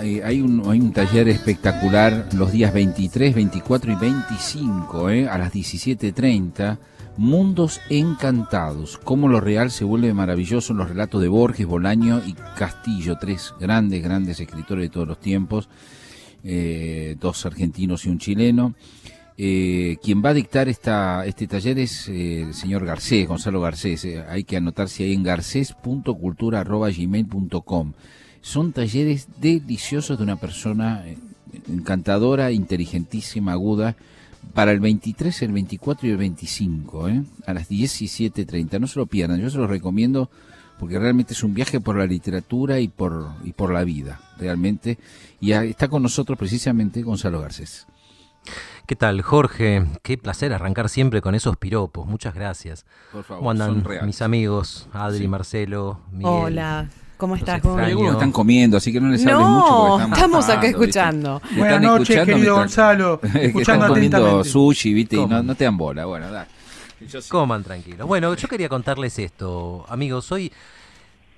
hay, un, taller espectacular los días 23, 24 y 25 ¿eh? a las 17.30. Mundos encantados, cómo lo real se vuelve maravilloso en los relatos de Borges, Bolaño y Castillo, tres grandes, grandes escritores de todos los tiempos, eh, dos argentinos y un chileno. Eh, quien va a dictar esta, este taller es eh, el señor Garcés, Gonzalo Garcés. hay que anotarse ahí en garcés.cultura.gmail.com. Son talleres deliciosos de una persona encantadora, inteligentísima, aguda, para el 23, el 24 y el 25, ¿eh? a las 17.30. No se lo pierdan, yo se lo recomiendo porque realmente es un viaje por la literatura y por, y por la vida, realmente. Y está con nosotros precisamente Gonzalo Garcés. ¿Qué tal, Jorge? Qué placer arrancar siempre con esos piropos. Muchas gracias. Por favor, ¿Cómo andan mis amigos? Adri, Marcelo, Miguel. Hola. ¿Cómo estás? Algunos están comiendo, así que no les hables mucho. Porque estamos, estamos acá escuchando. Buenas noches, querido Gonzalo. Escuchando están comiendo sushi, ¿viste? Y no, te dan bola. Bueno, dale. Coman tranquilos. Bueno, yo quería contarles esto, amigos. Hoy,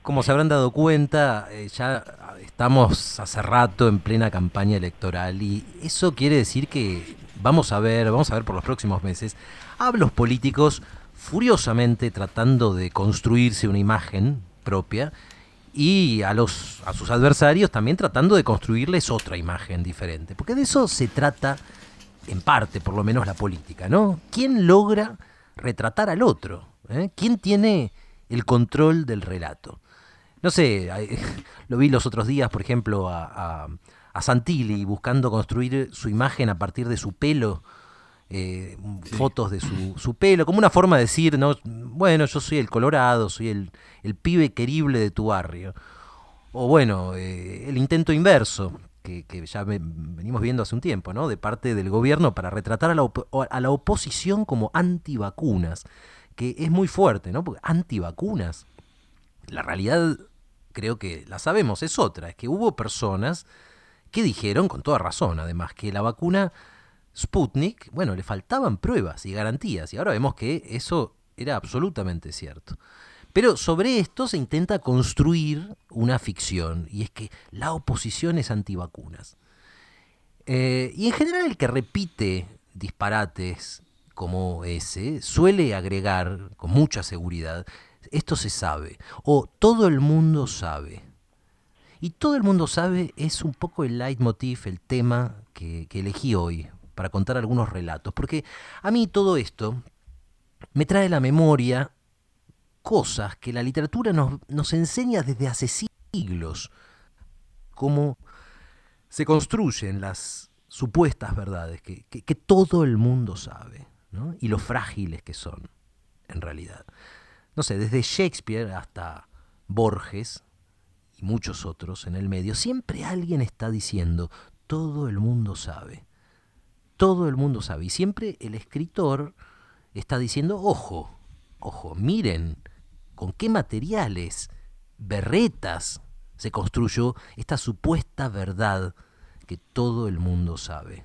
como se habrán dado cuenta, eh, ya estamos hace rato en plena campaña electoral y eso quiere decir que vamos a ver, vamos a ver por los próximos meses a los políticos furiosamente tratando de construirse una imagen propia y a, los, a sus adversarios también tratando de construirles otra imagen diferente. Porque de eso se trata, en parte por lo menos, la política, ¿no? ¿Quién logra retratar al otro? ¿Eh? ¿Quién tiene el control del relato? No sé, lo vi los otros días, por ejemplo, a, a Santilli buscando construir su imagen a partir de su pelo eh, fotos de su, pelo, como una forma de decir, ¿no? bueno, yo soy el Colorado, soy el, pibe querible de tu barrio. O bueno, eh, el intento inverso, que, ya venimos viendo hace un tiempo, ¿no? de parte del gobierno para retratar a la, a la oposición como antivacunas, que es muy fuerte, ¿no? Porque antivacunas, la realidad creo que la sabemos, es otra, es que hubo personas que dijeron, con toda razón además, que la vacuna Sputnik, bueno, le faltaban pruebas y garantías, y ahora vemos que eso era absolutamente cierto. Pero sobre esto se intenta construir una ficción, y es que la oposición es antivacunas. Eh, y en general el que repite disparates como ese suele agregar con mucha seguridad, esto se sabe, o todo el mundo sabe. Y todo el mundo sabe es un poco el leitmotiv, el tema que elegí hoy para contar algunos relatos, porque a mí todo esto me trae a la memoria cosas que la literatura nos, enseña desde hace siglos, cómo se construyen las supuestas verdades que, que, todo el mundo sabe, ¿no? y lo frágiles que son, en realidad. No sé, desde Shakespeare hasta Borges y muchos otros en el medio, siempre alguien está diciendo, todo el mundo sabe todo el mundo sabe. Y siempre el escritor está diciendo, ojo, ojo, miren con qué materiales, berretas, se construyó esta supuesta verdad que todo el mundo sabe.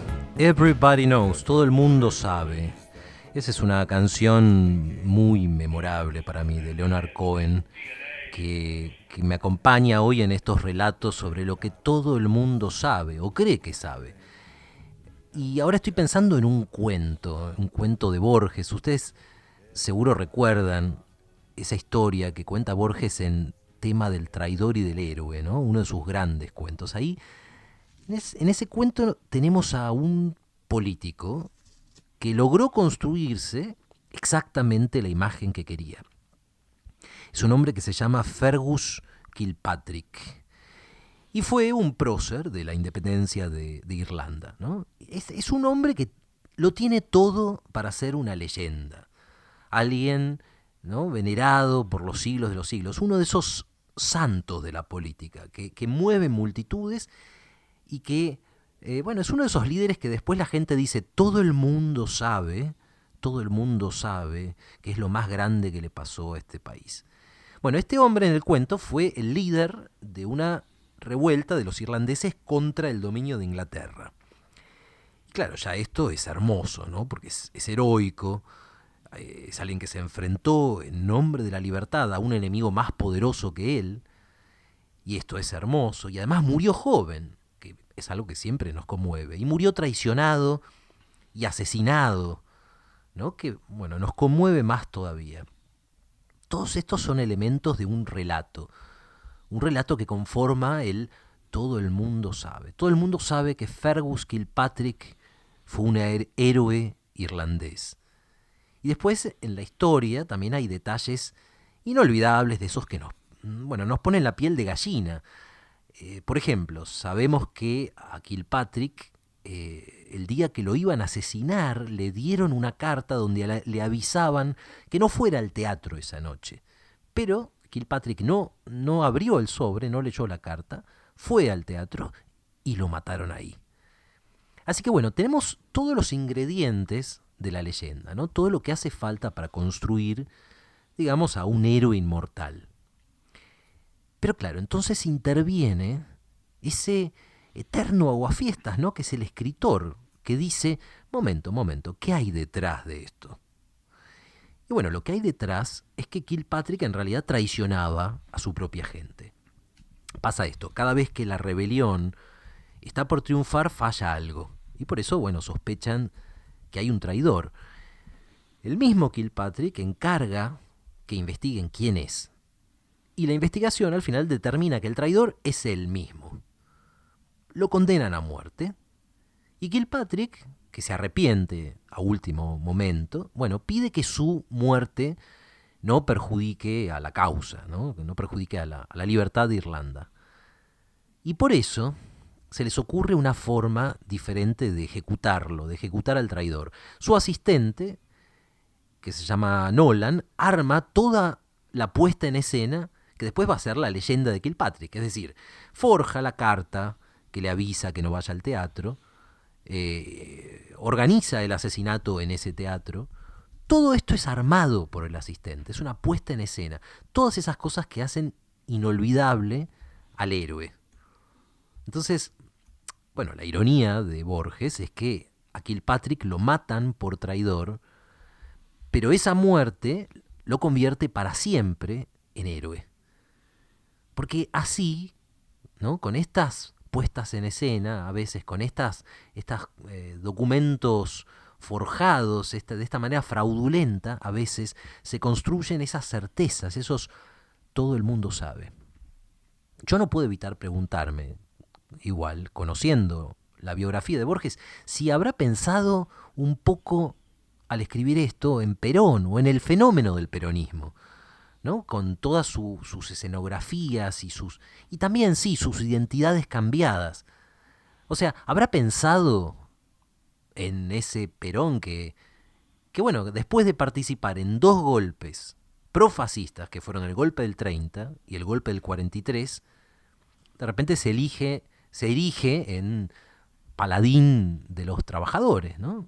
Everybody Knows, todo el mundo sabe. Esa es una canción muy memorable para mí de Leonard Cohen, que, me acompaña hoy en estos relatos sobre lo que todo el mundo sabe o cree que sabe. Y ahora estoy pensando en un cuento, un cuento de Borges. Ustedes seguro recuerdan esa historia que cuenta Borges en tema del traidor y del héroe, ¿no? Uno de sus grandes cuentos. Ahí en ese cuento tenemos a un político que logró construirse exactamente la imagen que quería. Es un hombre que se llama Fergus Kilpatrick. y fue un prócer de la independencia de, Irlanda. ¿no? Es, un hombre que lo tiene todo para ser una leyenda. Alguien ¿no? venerado por los siglos de los siglos. Uno de esos santos de la política, que, que mueve multitudes y que, eh, bueno, es uno de esos líderes que después la gente dice, todo el mundo sabe, todo el mundo sabe que es lo más grande que le pasó a este país. Bueno, este hombre en el cuento fue el líder de una revuelta de los irlandeses contra el dominio de Inglaterra. Y claro, ya esto es hermoso, ¿no? Porque es, heroico, eh, es alguien que se enfrentó en nombre de la libertad a un enemigo más poderoso que él, y esto es hermoso, y además murió joven, es algo que siempre nos conmueve, y murió traicionado y asesinado, ¿no? Que, bueno, nos conmueve más todavía. Todos estos son elementos de un relato, un relato que conforma el todo el mundo sabe. Todo el mundo sabe que Fergus Kilpatrick fue un héroe irlandés. Y después en la historia también hay detalles inolvidables de esos que nos, bueno, nos ponen la piel de gallina. Eh, por ejemplo, sabemos que a Kilpatrick eh, el día que lo iban a asesinar le dieron una carta donde le avisaban que no fuera al teatro esa noche. Pero Kilpatrick no, no abrió el sobre, no leyó la carta, fue al teatro y lo mataron ahí. Así que bueno, tenemos todos los ingredientes de la leyenda, ¿no? Todo lo que hace falta para construir, digamos, a un héroe inmortal. Pero claro, entonces interviene ese eterno aguafiestas, ¿no? Que es el escritor, que dice, momento, momento, ¿qué hay detrás de esto? Y bueno, lo que hay detrás es que Kilpatrick en realidad traicionaba a su propia gente. Pasa esto, cada vez que la rebelión está por triunfar falla algo. Y por eso, bueno, sospechan que hay un traidor. El mismo Kilpatrick encarga que investiguen quién es. Y la investigación al final determina que el traidor es él mismo. Lo condenan a muerte. Y Kilpatrick que se arrepiente a último momento, bueno, pide que su muerte no perjudique a la causa, ¿no? que no perjudique a la, a la libertad de Irlanda. Y por eso se les ocurre una forma diferente de ejecutarlo, de ejecutar al traidor. Su asistente, que se llama Nolan, arma toda la puesta en escena que después va a ser la leyenda de Kilpatrick, es decir, forja la carta que le avisa que no vaya al teatro, eh, organiza el asesinato en ese teatro, todo esto es armado por el asistente, es una puesta en escena. Todas esas cosas que hacen inolvidable al héroe. Entonces, bueno, la ironía de Borges es que a Kilpatrick lo matan por traidor, pero esa muerte lo convierte para siempre en héroe. Porque así, ¿no? Con estas puestas en escena, a veces con estas, estos eh, documentos forjados de esta manera fraudulenta, a veces se construyen esas certezas, esos todo el mundo sabe. Yo no puedo evitar preguntarme, igual, conociendo la biografía de Borges, si habrá pensado un poco al escribir esto en Perón o en el fenómeno del peronismo. ¿No? con todas sus escenografías y sus y también sí sus identidades cambiadas. O sea, habrá pensado en ese Perón que que bueno, después de participar en dos golpes profascistas, que fueron el golpe del 30 y el golpe del 43, de repente se elige se erige en paladín de los trabajadores, ¿no?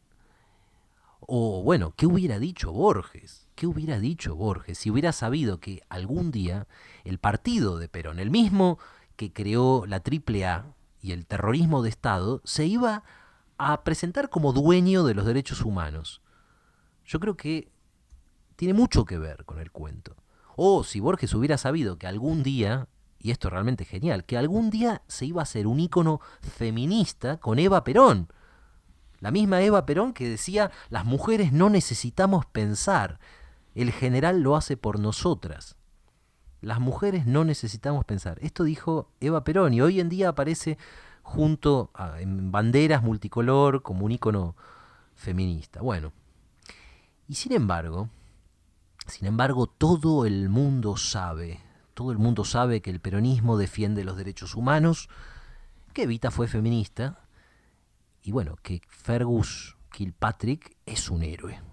O bueno, ¿qué hubiera dicho Borges? ¿Qué hubiera dicho Borges si hubiera sabido que algún día el partido de Perón, el mismo que creó la AAA y el terrorismo de Estado, se iba a presentar como dueño de los derechos humanos? Yo creo que tiene mucho que ver con el cuento. O si Borges hubiera sabido que algún día, y esto es realmente genial, que algún día se iba a hacer un ícono feminista con Eva Perón la misma Eva Perón que decía, las mujeres no necesitamos pensar, el general lo hace por nosotras. Las mujeres no necesitamos pensar. Esto dijo Eva Perón y hoy en día aparece junto a, en banderas multicolor como un ícono feminista. Bueno, y sin embargo, sin embargo, todo el mundo sabe, todo el mundo sabe que el peronismo defiende los derechos humanos, que Evita fue feminista, y bueno, que Fergus Kilpatrick es un héroe.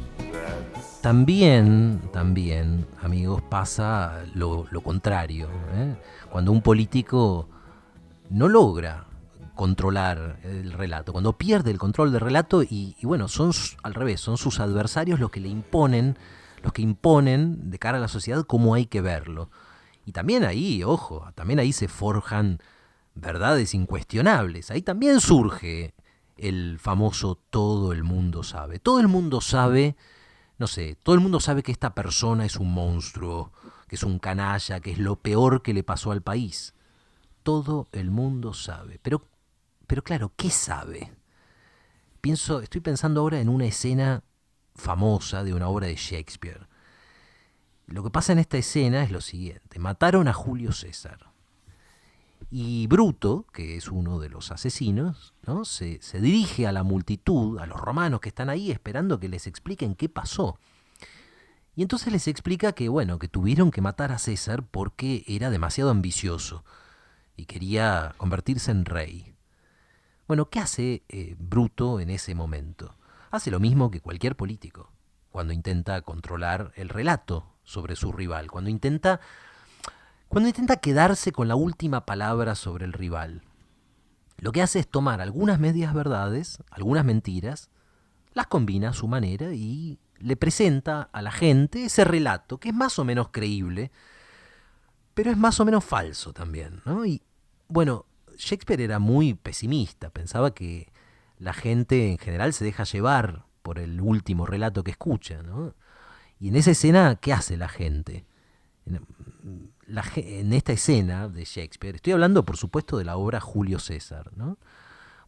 También, también, amigos, pasa lo, contrario. ¿eh? Cuando un político no logra controlar el relato, cuando pierde el control del relato y, y, bueno, son al revés, son sus adversarios los que le imponen, los que imponen de cara a la sociedad cómo hay que verlo. Y también ahí, ojo, también ahí se forjan verdades incuestionables, ahí también surge el famoso todo el mundo sabe. Todo el mundo sabe, no sé, todo el mundo sabe que esta persona es un monstruo, que es un canalla, que es lo peor que le pasó al país. Todo el mundo sabe. Pero, pero claro, ¿qué sabe? Pienso, estoy pensando ahora en una escena famosa de una obra de Shakespeare. Lo que pasa en esta escena es lo siguiente. Mataron a Julio César. Y Bruto, que es uno de los asesinos, ¿no? se, se dirige a la multitud, a los romanos que están ahí esperando que les expliquen qué pasó. Y entonces les explica que, bueno, que tuvieron que matar a César porque era demasiado ambicioso y quería convertirse en rey. Bueno, ¿qué hace eh, Bruto en ese momento? Hace lo mismo que cualquier político, cuando intenta controlar el relato sobre su rival, cuando intenta cuando intenta quedarse con la última palabra sobre el rival. Lo que hace es tomar algunas medias verdades, algunas mentiras, las combina a su manera y le presenta a la gente ese relato que es más o menos creíble, pero es más o menos falso también. ¿no? Y bueno, Shakespeare era muy pesimista, pensaba que la gente en general se deja llevar por el último relato que escucha. ¿no? Y en esa escena, ¿qué hace la gente? En esta escena de Shakespeare, estoy hablando por supuesto de la obra Julio César, ¿no?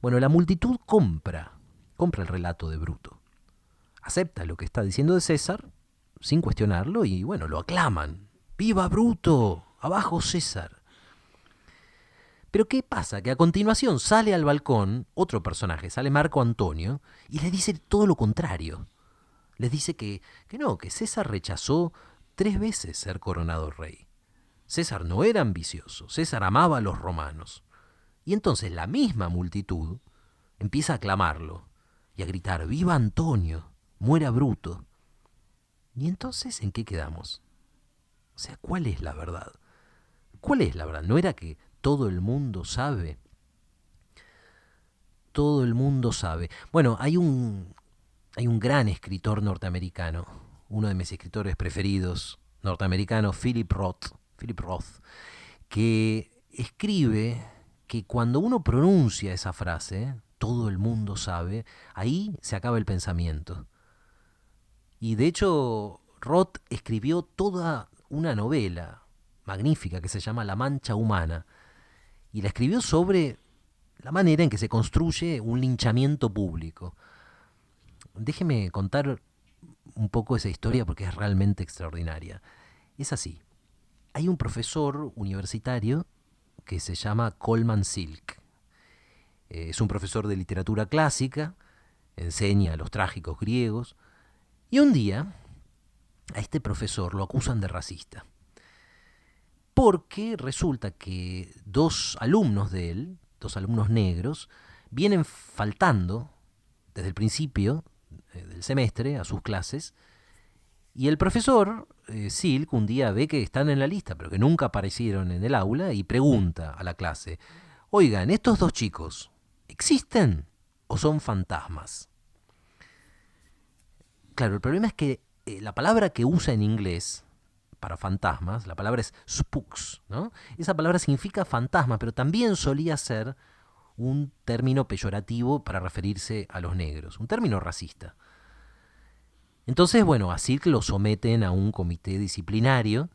Bueno, la multitud compra, compra el relato de Bruto, acepta lo que está diciendo de César sin cuestionarlo y bueno, lo aclaman. ¡Viva Bruto! ¡Abajo César! Pero ¿qué pasa? Que a continuación sale al balcón otro personaje, sale Marco Antonio, y le dice todo lo contrario. Les dice que, que no, que César rechazó tres veces ser coronado rey. César no era ambicioso, César amaba a los romanos. Y entonces la misma multitud empieza a aclamarlo y a gritar, ¡Viva Antonio! ¡Muera Bruto! ¿Y entonces en qué quedamos? O sea, ¿cuál es la verdad? ¿Cuál es la verdad? ¿No era que todo el mundo sabe? Todo el mundo sabe. Bueno, hay un, hay un gran escritor norteamericano, uno de mis escritores preferidos norteamericanos, Philip Roth, Philip Roth, que escribe que cuando uno pronuncia esa frase, todo el mundo sabe, ahí se acaba el pensamiento. Y de hecho, Roth escribió toda una novela magnífica que se llama La Mancha Humana, y la escribió sobre la manera en que se construye un linchamiento público. Déjeme contar un poco esa historia porque es realmente extraordinaria. Es así. Hay un profesor universitario que se llama Coleman Silk. Eh, es un profesor de literatura clásica, enseña a los trágicos griegos, y un día a este profesor lo acusan de racista. Porque resulta que dos alumnos de él, dos alumnos negros, vienen faltando desde el principio del semestre a sus clases, y el profesor eh, Silk un día ve que están en la lista, pero que nunca aparecieron en el aula, y pregunta a la clase, oigan, ¿estos dos chicos existen o son fantasmas? Claro, el problema es que eh, la palabra que usa en inglés para fantasmas, la palabra es spooks, ¿no? Esa palabra significa fantasma, pero también solía ser un término peyorativo para referirse a los negros, un término racista. Entonces, bueno, a Silk lo someten a un comité disciplinario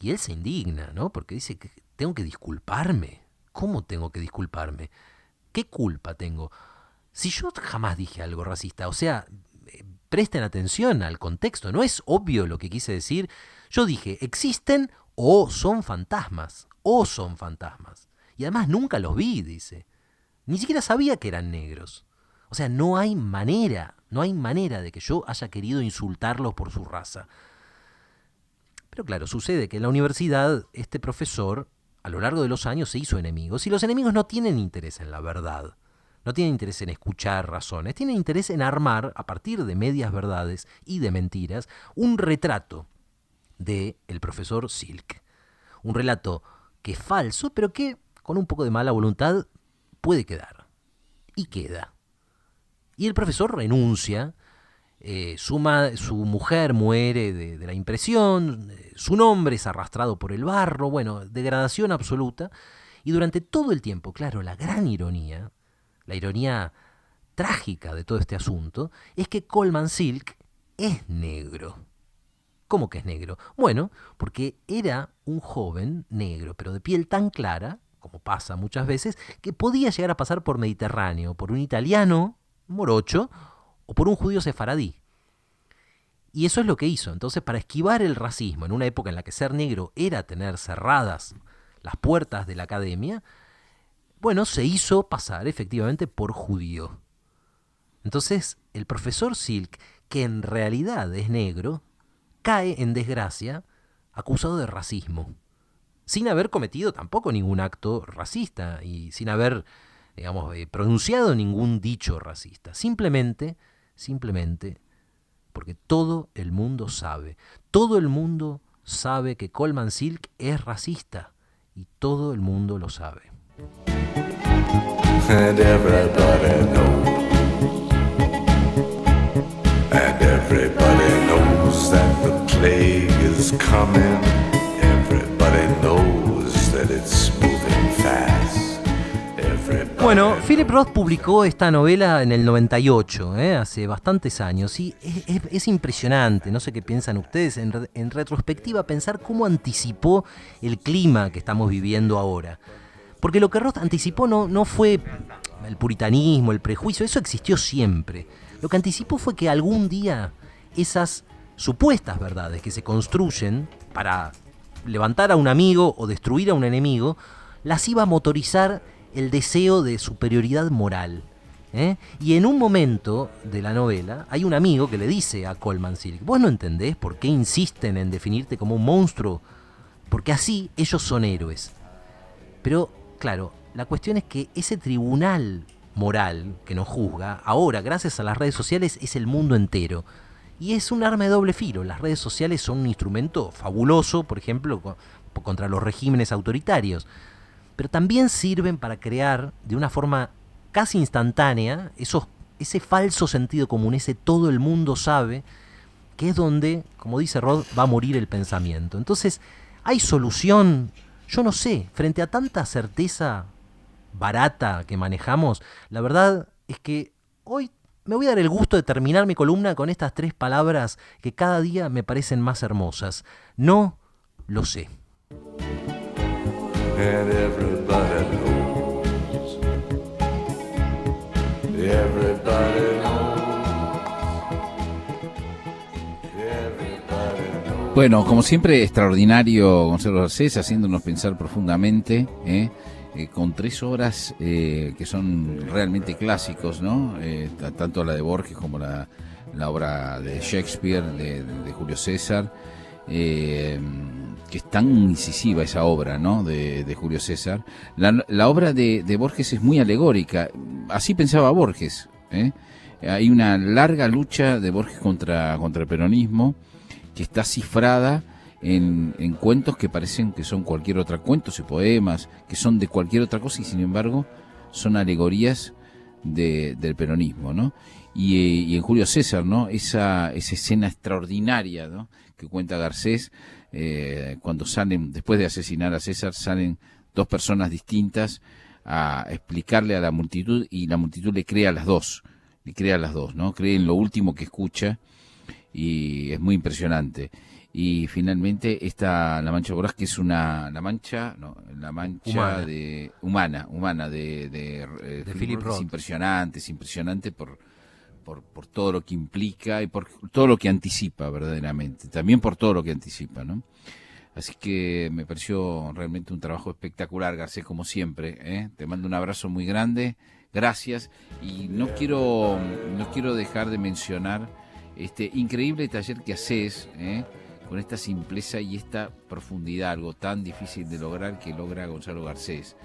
y él se indigna, ¿no? Porque dice que tengo que disculparme ¿Cómo tengo que disculparme? ¿Qué culpa tengo? Si yo jamás dije algo racista, o sea, eh, presten atención al contexto, no es obvio lo que quise decir. Yo dije, existen o son fantasmas, o son fantasmas. Y además nunca los vi, dice. Ni siquiera sabía que eran negros. O sea, no hay manera, no hay manera de que yo haya querido insultarlos por su raza. Pero claro, sucede que en la universidad este profesor a lo largo de los años se hizo enemigos y los enemigos no tienen interés en la verdad. No tienen interés en escuchar razones, tienen interés en armar, a partir de medias verdades y de mentiras, un retrato de el profesor Silk. Un relato que es falso, pero que con un poco de mala voluntad puede quedar. Y queda. Y el profesor renuncia, eh, su, su, mujer muere de, la impresión, eh, su nombre es arrastrado por el barro, bueno, degradación absoluta. Y durante todo el tiempo, claro, la gran ironía, la ironía trágica de todo este asunto, es que Coleman Silk es negro. ¿Cómo que es negro? Bueno, porque era un joven negro, pero de piel tan clara, como pasa muchas veces, que podía llegar a pasar por Mediterráneo, por un italiano morocho o por un judío sefaradí. Y eso es lo que hizo. Entonces, para esquivar el racismo en una época en la que ser negro era tener cerradas las puertas de la academia, bueno, se hizo pasar efectivamente por judío. Entonces, el profesor Silk, que en realidad es negro, cae en desgracia acusado de racismo, sin haber cometido tampoco ningún acto racista y sin haber, digamos, eh, pronunciado ningún dicho racista. Simplemente, simplemente, porque todo el mundo sabe, todo el mundo sabe que Coleman Silk es racista y todo el mundo lo sabe. everybody knows that the plague is coming. Bueno, Philip Roth publicó esta novela en el 98, ¿eh? hace bastantes años, y es, impresionante, no sé qué piensan ustedes, en, retrospectiva, pensar cómo anticipó el clima que estamos viviendo ahora. Porque lo que Roth anticipó no fue el puritanismo, el prejuicio, eso existió siempre. Lo que anticipó fue que algún día esas supuestas verdades que se construyen para levantar a un amigo o destruir a un enemigo, las iba a motorizar el deseo de superioridad moral. ¿eh? Y en un momento de la novela hay un amigo que le dice a Coleman Silk, vos no entendés por qué insisten en definirte como un monstruo, porque así ellos son héroes. Pero claro, la cuestión es que ese tribunal moral que nos juzga, ahora, gracias a las redes sociales, es el mundo entero. Y es un arma de doble filo. Las redes sociales son un instrumento fabuloso, por ejemplo, contra los regímenes autoritarios. Pero también sirven para crear de una forma casi instantánea esos, ese falso sentido común, ese todo el mundo sabe, que es donde, como dice Rod, va a morir el pensamiento. Entonces, ¿hay solución yo no sé, frente a tanta certeza barata que manejamos, la verdad es que hoy me voy a dar el gusto de terminar mi columna con estas tres palabras que cada día me parecen más hermosas. No lo sé. Bueno, como siempre, extraordinario Gonzalo Garcés, haciéndonos pensar profundamente, ¿eh? Eh, con tres obras eh, que son realmente clásicos, ¿no? tanto la de Borges como la, obra de Shakespeare, de, Julio César, que es tan incisiva esa obra, ¿no? De, Julio César. La, obra de, de, Borges es muy alegórica, así pensaba Borges, Hay una larga lucha de Borges contra, el peronismo, que está cifrada en, cuentos que parecen que son cualquier otra, cuentos y poemas, que son de cualquier otra cosa y sin embargo son alegorías del peronismo, ¿no? Y, en Julio César, ¿no? Esa, esa escena extraordinaria. Que cuenta Garcés, eh, cuando salen, después de asesinar a César, salen dos personas distintas a explicarle a la multitud y la multitud le crea a las dos, le crea a las dos, ¿no? Cree en lo último que escucha y es muy impresionante. y finalmente está La Mancha Voraz, que es una, la mancha, no, la mancha Humana. de, humana, humana de, de, eh, De Philip. Roth. Es impresionante, es impresionante por, por, todo lo que implica y por todo lo que anticipa verdaderamente, también por todo lo que anticipa, ¿no? Así que me pareció realmente un trabajo espectacular, Garcés, como siempre. ¿eh? Te mando un abrazo muy grande, gracias. Y no quiero, no quiero dejar de mencionar este increíble taller que haces, ¿eh? con esta simpleza y esta profundidad, algo tan difícil de lograr que logra Gonzalo Garcés.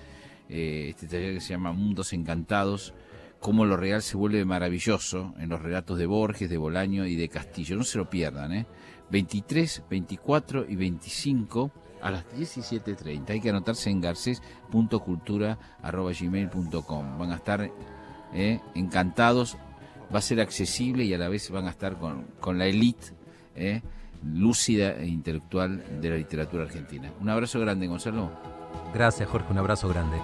Eh, este taller que se llama Mundos Encantados, cómo lo real se vuelve maravilloso en los relatos de Borges, de Bolaño y de Castillo. No se lo pierdan, ¿eh? 23, 24 y 25 a las 17.30. Hay que anotarse en garces.cultura.gmail.com. Van a estar eh, encantados, va a ser accesible y a la vez van a estar con, con la elite eh, lúcida e intelectual de la literatura argentina. Un abrazo grande, Gonzalo. Gracias, Jorge, un abrazo grande.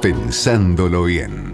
Pensándolo bien.